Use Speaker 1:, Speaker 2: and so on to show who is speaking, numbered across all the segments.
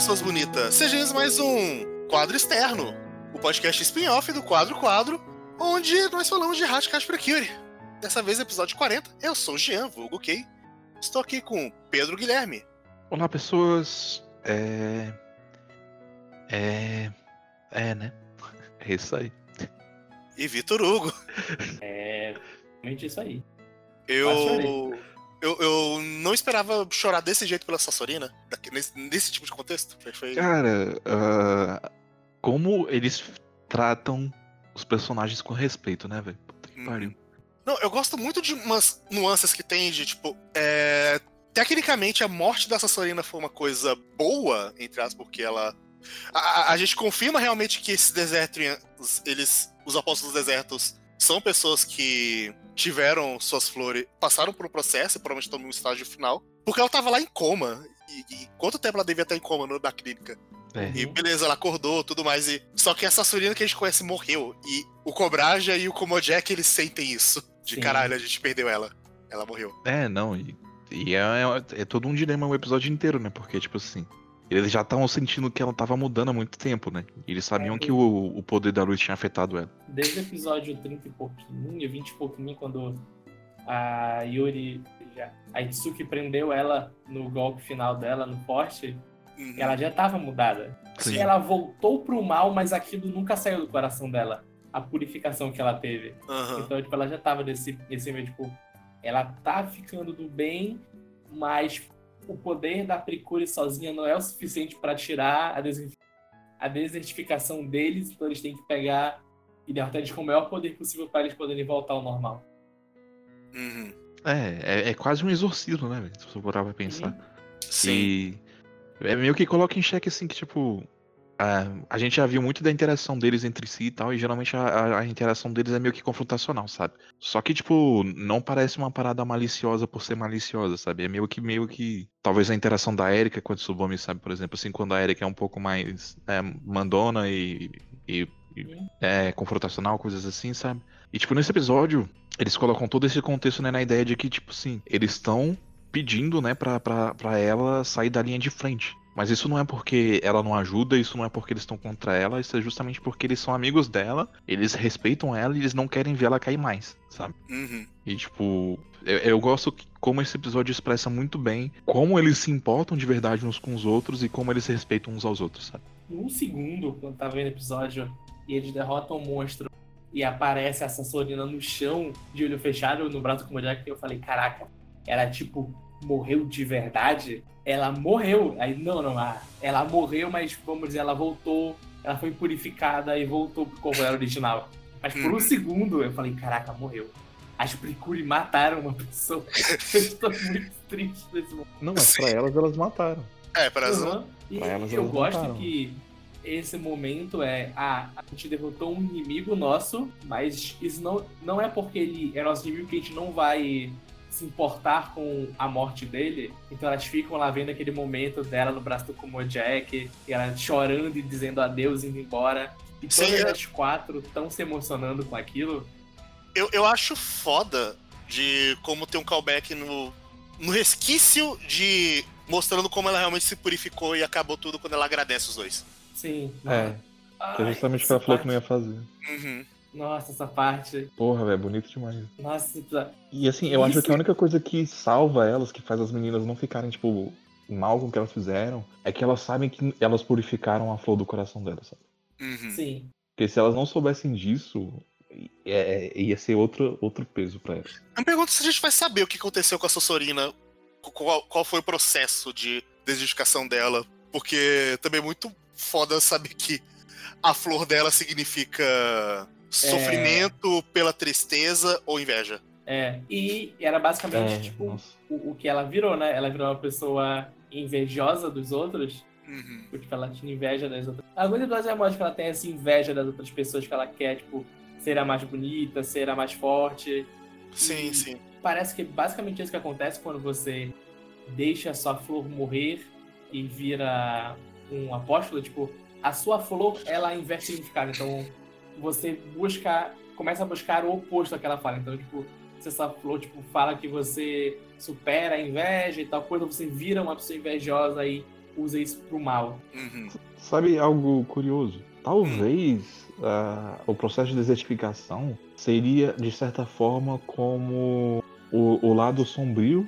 Speaker 1: pessoas bonitas. Sejam mais um quadro externo, o podcast spin-off do quadro quadro, onde nós falamos de Hashcash Precure. Dessa vez, episódio 40. Eu sou o Jean, vulgo Kay. Estou aqui com Pedro Guilherme.
Speaker 2: Olá, pessoas. É. É. É, né? É isso aí.
Speaker 1: E Vitor Hugo.
Speaker 3: É. Realmente isso aí.
Speaker 1: Eu. Eu, eu não esperava chorar desse jeito pela Sassorina, nesse, nesse tipo de contexto. Foi...
Speaker 2: Cara, uh, como eles tratam os personagens com respeito, né, velho? Puta que
Speaker 1: Hum.
Speaker 2: pariu.
Speaker 1: Não, eu gosto muito de umas nuances que tem de, tipo, é... Tecnicamente, a morte da Sassorina foi uma coisa boa, entre aspas, porque ela... A, a- a gente confirma realmente que esses desertos, eles... Os apóstolos desertos são pessoas que tiveram suas flores... Passaram por um processo e provavelmente estão no estágio final. Porque ela tava lá em coma. E, e quanto tempo ela devia estar em coma no, na clínica?
Speaker 2: É.
Speaker 1: E beleza, ela acordou, tudo mais. E... Só que essa Sassorina que a gente conhece morreu. E o Cobraja e o Komojek, eles sentem isso. De
Speaker 3: Sim.
Speaker 1: caralho, a gente perdeu ela. Ela morreu.
Speaker 2: É, não, e, e é, é, é todo um dilema o episódio inteiro, né? Porque, tipo assim, eles já estavam sentindo que ela tava mudando há muito tempo, né? Eles sabiam
Speaker 3: É,
Speaker 2: que o, o poder da luz tinha afetado ela.
Speaker 3: Desde o episódio 30 e pouquinho, 20 e pouquinho, quando a Yuri. já- A Itsuki prendeu ela no golpe final dela, no forte,
Speaker 1: Uhum.
Speaker 3: ela já tava mudada.
Speaker 2: Sim.
Speaker 3: Ela voltou pro mal, mas aquilo nunca saiu do coração dela. A purificação que ela teve.
Speaker 1: Aham.
Speaker 3: Então, tipo, ela já tava nesse, nesse meio, tipo, ela tá ficando do bem, mas o poder da Precure sozinha não é o suficiente pra tirar a, deser- a desertificação deles, então eles têm que pegar e derrotar eles com o maior poder possível pra eles poderem voltar ao normal.
Speaker 1: Uhum.
Speaker 2: É, é, é quase um exorcismo, né, velho? Se você parar pra pensar.
Speaker 1: Sim.
Speaker 2: E é meio que coloca em xeque assim que, tipo. A, a gente já viu muito da interação deles entre si e tal, e geralmente a, a- interação deles é meio que confrontacional, sabe? Só que, tipo, não parece uma parada maliciosa por ser maliciosa, sabe? É meio que, meio que. Talvez a interação da Erika com a Tsubame, sabe? Por exemplo, assim, quando a Erika é um pouco mais é, mandona e, e- e
Speaker 3: Sim.
Speaker 2: é confrontacional, coisas assim, sabe? E, tipo, nesse episódio, eles colocam todo esse contexto, né, na ideia de que, tipo assim, eles estão pedindo, né, pra, pra, pra ela sair da linha de frente. Mas isso não é porque ela não ajuda, isso não é porque eles estão contra ela, isso é justamente porque eles são amigos dela, eles respeitam ela e eles não querem ver ela cair mais, sabe?
Speaker 1: Uhum.
Speaker 2: E, tipo, eu, eu gosto que- como esse episódio expressa muito bem como eles se importam de verdade uns com os outros e como eles se respeitam uns aos outros, sabe?
Speaker 3: Num segundo, quando tava vendo o episódio e eles derrotam o monstro e aparece a Sassorina no chão, de olho fechado, no braço com o Jack, eu falei, caraca, ela tipo, morreu de verdade? Ela morreu. Aí, não, não, ah, ela morreu, mas vamos dizer, ela voltou, ela foi purificada e voltou pro corpo dela original. Mas por um
Speaker 1: Uhum.
Speaker 3: segundo eu falei, caraca, morreu. As Precure mataram uma pessoa. eu estou muito triste nesse momento.
Speaker 2: Não, mas pra elas, elas mataram.
Speaker 1: É, para
Speaker 3: Uhum. E
Speaker 2: Pra elas,
Speaker 3: eu
Speaker 2: elas
Speaker 3: gosto
Speaker 2: mataram.
Speaker 3: que esse momento é ah, a gente derrotou um inimigo nosso, mas isso não, não é porque ele é nosso inimigo que a gente não vai se importar com a morte dele. Então elas ficam lá vendo aquele momento dela no braço do Komojek, e ela chorando e dizendo adeus, indo embora. E
Speaker 1: Sim,
Speaker 3: todas
Speaker 1: é.
Speaker 3: as quatro estão se emocionando com aquilo.
Speaker 1: Eu, eu acho foda de como ter um callback no, no resquício de mostrando como ela realmente se purificou e acabou tudo quando ela agradece os dois.
Speaker 3: Sim.
Speaker 2: É,
Speaker 3: Ai,
Speaker 2: que é justamente o que ela falou que não ia fazer.
Speaker 1: Uhum.
Speaker 3: Nossa, essa parte.
Speaker 2: Porra, velho, bonito demais.
Speaker 3: Nossa, episódio-
Speaker 2: E assim, eu acho
Speaker 3: Isso-
Speaker 2: que a única coisa que salva elas, que faz as meninas não ficarem, tipo, mal com o que elas fizeram, é que elas sabem que elas purificaram a flor do coração delas, sabe?
Speaker 1: Uhum.
Speaker 3: Sim.
Speaker 2: Porque se elas não soubessem disso, é- é- ia ser outro, outro peso pra elas.
Speaker 1: Eu me pergunto se a gente vai saber o que aconteceu com a Sassorina, qual, qual foi o processo de desidentificação dela, porque também é muito foda saber que a flor dela significa sofrimento pela tristeza ou inveja.
Speaker 3: É. E era basicamente, tipo,
Speaker 2: nossa.
Speaker 3: o, o que ela virou, né? Ela virou uma pessoa invejosa dos outros,
Speaker 1: Uhum.
Speaker 3: porque ela tinha inveja das outras. Alguns episódios é mostra que ela tem essa inveja das outras pessoas que ela quer, tipo, ser a mais bonita, ser a mais forte.
Speaker 1: Sim,
Speaker 3: E
Speaker 1: sim.
Speaker 3: Parece que é basicamente isso que acontece quando você deixa a sua flor morrer e vira um apóstolo, tipo, a sua flor, ela inverte significado. Então, você busca, começa a buscar o oposto daquela fala. Então, tipo, se essa flor, tipo, fala que você supera a inveja e tal coisa, você vira uma pessoa invejosa e usa isso pro mal.
Speaker 1: Uhum.
Speaker 2: Sabe algo curioso? Talvez ah, o processo de desertificação seria, de certa forma, como o, o lado sombrio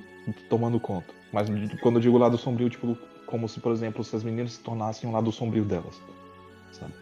Speaker 2: tomando conta. Mas quando eu digo lado sombrio, tipo, como se, por exemplo, se as meninas se tornassem um lado sombrio delas. Sabe?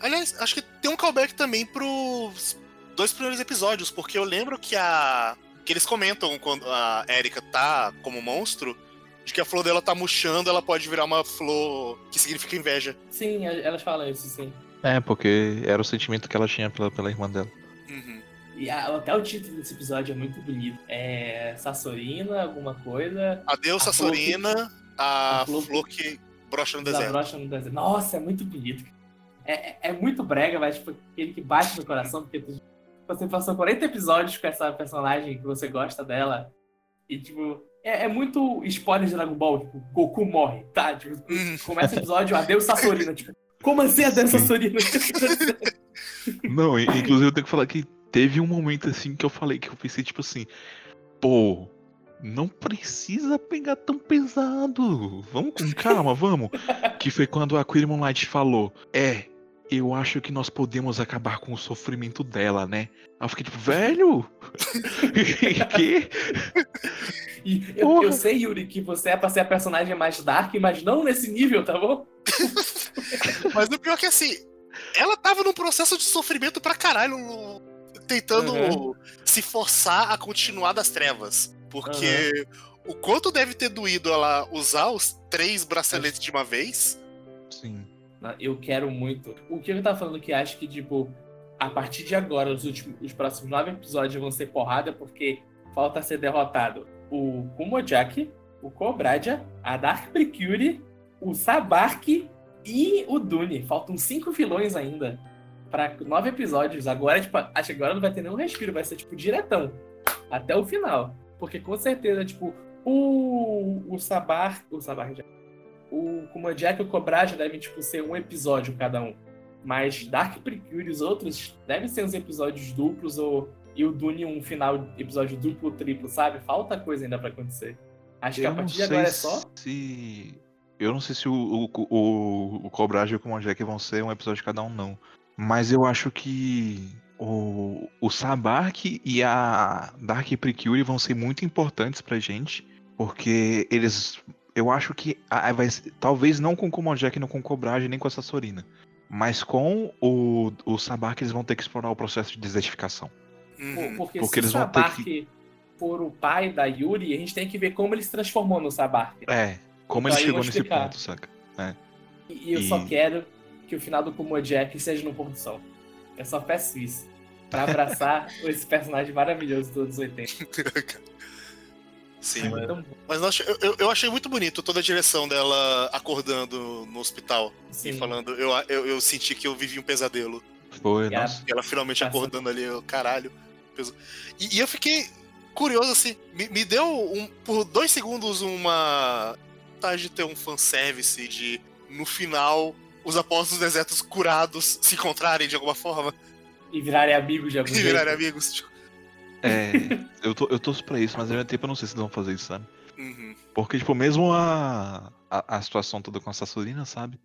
Speaker 1: Aliás, acho que tem um callback também pros dois primeiros episódios, porque eu lembro que a. que eles comentam quando a Erika tá como monstro, de que a flor dela tá murchando, ela pode virar uma flor que significa inveja.
Speaker 3: Sim, elas falam isso, sim.
Speaker 2: É, porque era o sentimento que ela tinha pela, pela irmã dela.
Speaker 1: Uhum.
Speaker 3: E a- até o título desse episódio é muito bonito. É Sassorina, alguma coisa.
Speaker 1: Adeus,
Speaker 3: A flor que-
Speaker 1: Sassorina, a,
Speaker 3: a flor
Speaker 1: flor,
Speaker 3: que-
Speaker 1: que brocha no deserto.
Speaker 3: brocha no deserto. Nossa, é muito bonito. É, é, é muito brega, mas tipo, aquele que bate no coração, porque tu- você passou 40 episódios com essa personagem que você gosta dela. E, tipo, é, é muito spoiler de Dragon Ball, tipo, Goku morre, tá? Tipo,
Speaker 1: Hum.
Speaker 3: começa o episódio, adeus Sassorina, tipo, como assim adeus. Sassorina?
Speaker 2: Não, inclusive eu tenho que falar que teve um momento assim que eu falei que eu pensei, tipo assim, pô, não precisa pegar tão pesado. Vamos com calma, vamos. Que foi quando a Queer Moonlight falou, é, eu acho que nós podemos acabar com o sofrimento dela, né? Aí eu fiquei tipo, velho? que?
Speaker 3: E eu, eu sei, Yuri, que você é pra ser a personagem mais dark, mas não nesse nível, tá bom?
Speaker 1: Mas o pior é que assim, ela tava num processo de sofrimento pra caralho, tentando
Speaker 3: Uhum.
Speaker 1: se forçar a continuar das trevas. Porque o quanto deve ter doído ela usar os três braceletes de uma vez.
Speaker 2: Sim.
Speaker 3: Eu quero muito. O que eu tava falando que acho que, tipo, a partir de agora, os, últimos, os próximos nove episódios vão ser porrada, porque falta ser derrotado o Kumojaki, o Kobradia, a Dark Precure, o Sabark e o Dune. Faltam cinco vilões ainda para nove episódios. Agora, tipo, acho que agora não vai ter nenhum respiro, vai ser, tipo, diretão. Até o final. Porque com certeza, tipo, o, o Sabar. O Sabar já. O Kumojaki e o Kobradia devem, tipo, ser um episódio cada um. Mas Dark Precure e os outros devem ser uns episódios duplos ou. E o Dune um final episódio duplo, triplo, sabe? Falta coisa ainda pra acontecer. Acho que a
Speaker 2: Eu
Speaker 3: partir de agora é só.
Speaker 2: se. Eu não sei se o, o, o, o Cobrage e o Kumojaki vão ser um episódio de cada um, não. Mas eu acho que o, o Sabark e a Dark Precure vão ser muito importantes pra gente. Porque eles. Eu acho que. ah, vai ser- talvez não com o Kumojaki, não com o Cobrage, nem com a Sassorina. Mas com o, o Sabark eles vão ter que explorar o processo de desertificação.
Speaker 1: Uhum.
Speaker 3: Por- Porque,
Speaker 2: Porque
Speaker 3: se
Speaker 2: eles
Speaker 3: o
Speaker 2: vão ter
Speaker 3: Sabark for o pai da Yuri, a gente tem que ver como ele se transformou no Sabark.
Speaker 2: É, como
Speaker 3: Então
Speaker 2: ele
Speaker 3: eu
Speaker 2: chegou nesse ponto, saca?
Speaker 3: E eu só
Speaker 2: E-
Speaker 3: quero que o final do Kumojaki seja no pôr do sol. Eu só peço isso. Pra abraçar esse personagem maravilhoso dos anos 80.
Speaker 1: Sim, mas,
Speaker 3: Então,
Speaker 1: mas não, eu, eu- eu achei muito bonito toda a direção dela acordando no hospital
Speaker 3: sim.
Speaker 1: e falando. Eu, eu, eu senti que eu vivi um pesadelo.
Speaker 2: Foi,
Speaker 3: E
Speaker 2: nossa.
Speaker 1: E ela finalmente acordando ali, eu, caralho. E, e eu fiquei curioso, assim, me, me deu um- por dois segundos uma vontade de ter um fanservice de, no final, os apóstolos desertos curados se encontrarem de alguma forma
Speaker 3: E virarem amigos de algum
Speaker 1: e
Speaker 3: jeito.
Speaker 1: virarem amigos.
Speaker 2: É, eu, tô, eu torço pra isso, mas ao mesmo tempo eu não sei se eles vão fazer isso, sabe?
Speaker 1: uhum.
Speaker 2: Porque, tipo, mesmo a, a, a situação toda com a Sassurina, sabe?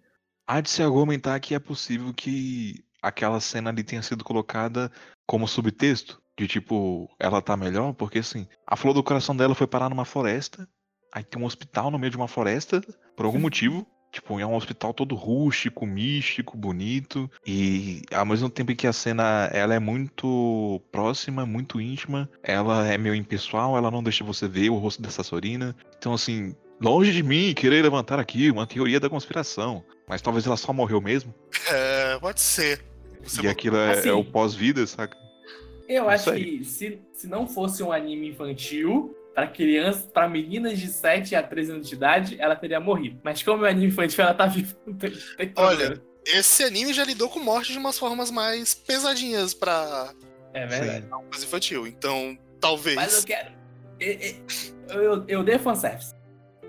Speaker 2: Há de se argumentar que é possível que aquela cena ali tenha sido colocada como subtexto. De tipo, ela tá melhor, porque assim, a flor do coração dela foi parar numa floresta. Aí tem um hospital no meio de uma floresta, por algum motivo. Tipo, é um hospital todo rústico, místico, bonito. E ao mesmo tempo em que a cena ela é muito próxima, muito íntima, ela é meio impessoal, ela não deixa você ver o rosto dessa Sorina. Então, assim, longe de mim querer levantar aqui uma teoria da conspiração. Mas talvez ela só morreu mesmo.
Speaker 1: É, pode ser. Você
Speaker 2: e aquilo é,
Speaker 3: Assim,
Speaker 2: é o pós-vida, saca?
Speaker 3: Eu
Speaker 2: Não
Speaker 3: acho
Speaker 2: sei.
Speaker 3: que se, se não fosse um anime infantil, pra crianças, para meninas de 7 a 13 anos de idade, ela teria morrido. Mas como é um anime infantil, ela tá viva. Não tem, tem
Speaker 1: Olha. Esse anime já lidou com morte de umas formas mais pesadinhas pra
Speaker 3: É verdade.
Speaker 1: coisa infantil. Então, talvez.
Speaker 3: Mas eu quero. Eu, eu, eu dei fanservice.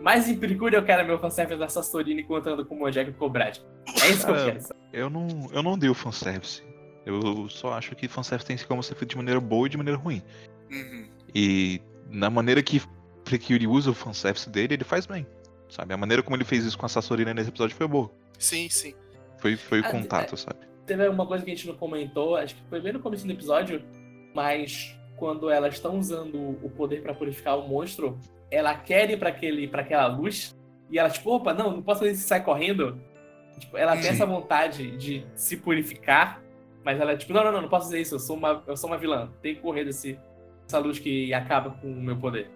Speaker 3: Mas em Precure eu quero meu fanservice da Sassorina encontrando com o Mojang e o Cobrad. É isso que eu quero.
Speaker 2: Eu não, eu não dei o fanservice. Eu só acho que fanservice tem como ser feito de maneira boa e de maneira ruim.
Speaker 1: Uhum.
Speaker 2: E na maneira que Precure usa o fanservice dele, ele faz bem. sabe? A maneira como ele fez isso com a Sassorina nesse episódio foi boa.
Speaker 1: Sim, sim.
Speaker 2: Foi, foi o
Speaker 3: Ah,
Speaker 2: contato, sabe?
Speaker 3: Teve uma coisa que a gente não comentou, acho que foi bem no começo do episódio, mas quando elas estão usando o poder pra purificar o monstro, ela quer ir pra, aquele, pra aquela luz e ela, tipo, opa, não, não posso fazer isso e sai correndo. Tipo, ela tem essa vontade de se purificar, mas ela, tipo, não, não, não, não posso fazer isso, eu sou uma, eu sou uma vilã, tem que correr desse, dessa luz que acaba com o meu poder.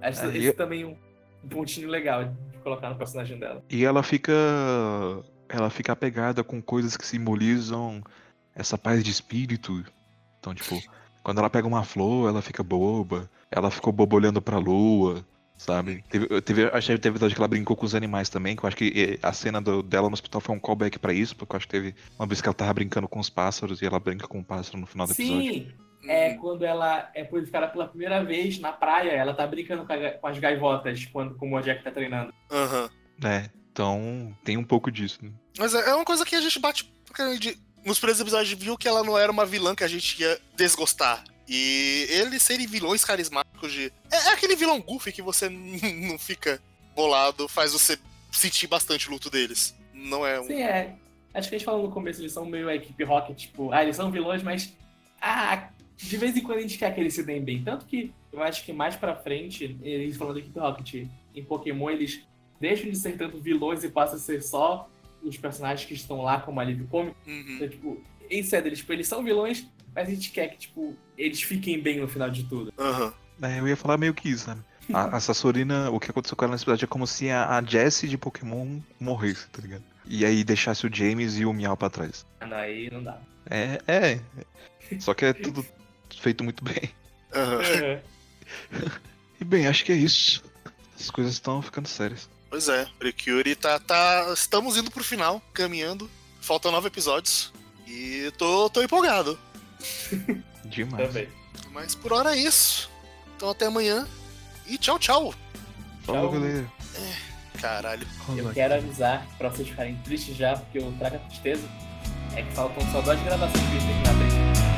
Speaker 3: Acho
Speaker 2: É,
Speaker 3: esse
Speaker 2: e-
Speaker 3: também é um, um pontinho legal de colocar no personagem dela.
Speaker 2: E ela fica. Ela fica apegada com coisas que simbolizam essa paz de espírito. Então, tipo, quando ela pega uma flor, ela fica boba. Ela ficou boba olhando pra lua, sabe? Teve, teve, acho que teve episódio que ela brincou com os animais também, que eu acho que eh, a cena do- dela no hospital foi um callback pra isso, porque eu acho que teve uma vez que ela tava brincando com os pássaros e ela brinca com o pássaro no final do episódio.
Speaker 3: Sim, é quando ela é purificada pela primeira vez na praia, ela tá brincando com, a ga- com as gaivotas quando como o Jack tá treinando.
Speaker 1: Aham.
Speaker 2: É, então tem um pouco disso, né?
Speaker 1: Mas é é uma coisa que a gente bate. Nos primeiros episódios viu que ela não era uma vilã que a gente ia desgostar. E eles serem vilões carismáticos de. É, é aquele vilão goofy que você não fica bolado, faz você sentir bastante o luto deles. Não é um.
Speaker 3: Sim, é. Acho que a gente falou no começo, eles são meio a equipe Rocket, tipo, ah, eles são vilões, mas. Ah, de vez em quando a gente quer que eles se deem bem. Tanto que eu acho que mais pra frente, eles falando da equipe Rocket, em Pokémon, eles deixam de ser tanto vilões e passam a ser só os personagens que estão lá como alívio cômico.
Speaker 1: Uhum.
Speaker 3: Então, tipo, em sério, eles, tipo, eles são vilões, mas a gente quer que, tipo, eles fiquem bem no final de tudo.
Speaker 1: Aham.
Speaker 2: É, eu ia falar meio que isso, sabe? A, a Sassorina, o que aconteceu com ela nesse episódio é como se a, a Jessie de Pokémon morresse, tá ligado? E aí deixasse o James e o Meow pra trás.
Speaker 3: Ah, não, aí não dá.
Speaker 2: É, é. Só que é tudo feito muito bem.
Speaker 1: Aham.
Speaker 2: E bem, acho que é isso. As coisas estão ficando sérias.
Speaker 1: Pois é, Precure tá, tá. Estamos indo pro final, caminhando. Faltam nove episódios. E tô, tô empolgado.
Speaker 2: Demais.
Speaker 3: Também.
Speaker 1: Mas por hora é isso. Então até amanhã. E tchau, tchau.
Speaker 2: Falou,
Speaker 3: Tchau.
Speaker 2: galera.
Speaker 1: Caralho.
Speaker 3: Eu quero avisar pra vocês ficarem tristes já, porque eu trago a tristeza. É que faltam só duas gravações pra gente terminar a